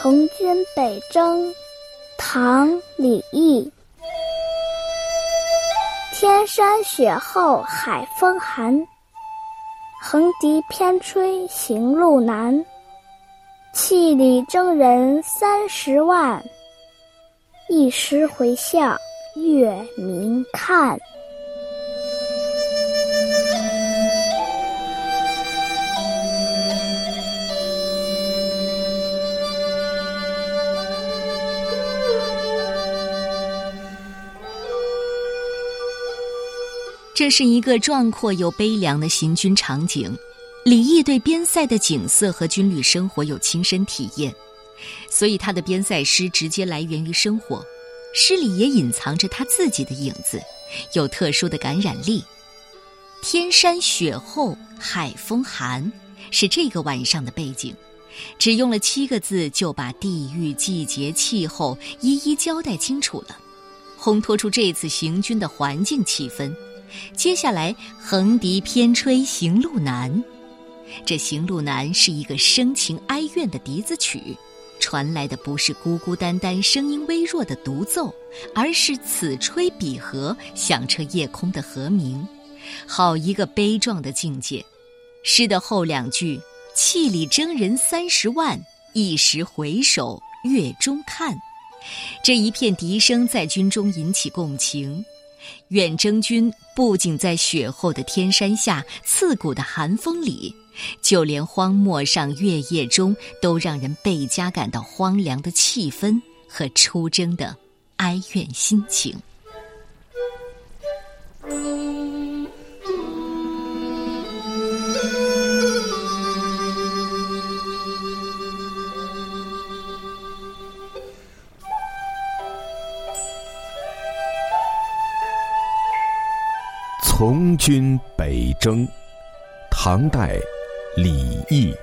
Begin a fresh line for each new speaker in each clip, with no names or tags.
从军北征，唐·李益。天山雪后海风寒，横笛偏吹行路难。气里征人三十万，一时回向月明看。
这是一个壮阔又悲凉的行军场景。李益对边塞的景色和军旅生活有亲身体验，所以他的边塞诗直接来源于生活，诗里也隐藏着他自己的影子，有特殊的感染力。天山雪厚，海风寒，是这个晚上的背景。只用了七个字，就把地域、季节、气候一一交代清楚了，烘托出这次行军的环境气氛。接下来，横笛偏吹行路难。这行路难是一个深情哀怨的笛子曲，传来的不是孤孤单单、声音微弱的独奏，而是此吹彼和、响彻夜空的和鸣。好一个悲壮的境界！诗的后两句：“气里征人三十万，一时回首月中看。”这一片笛声在军中引起共情。远征军不仅在雪后的天山下、刺骨的寒风里，就连荒漠上、月夜中，都让人倍加感到荒凉的气氛和出征的哀怨心情。
从军北征，唐代，李益。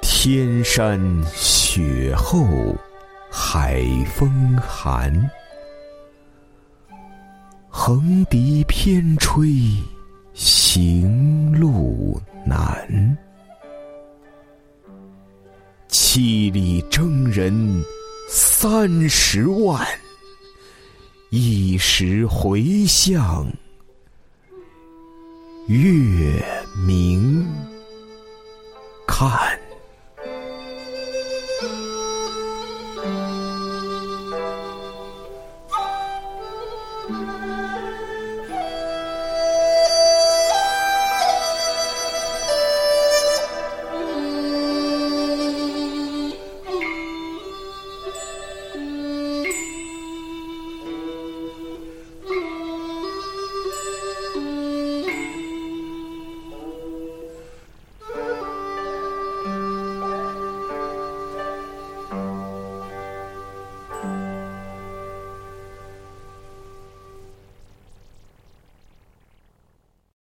天山雪后，海风寒，横笛偏吹，行路难。七里征人三十万，一时回向月明看。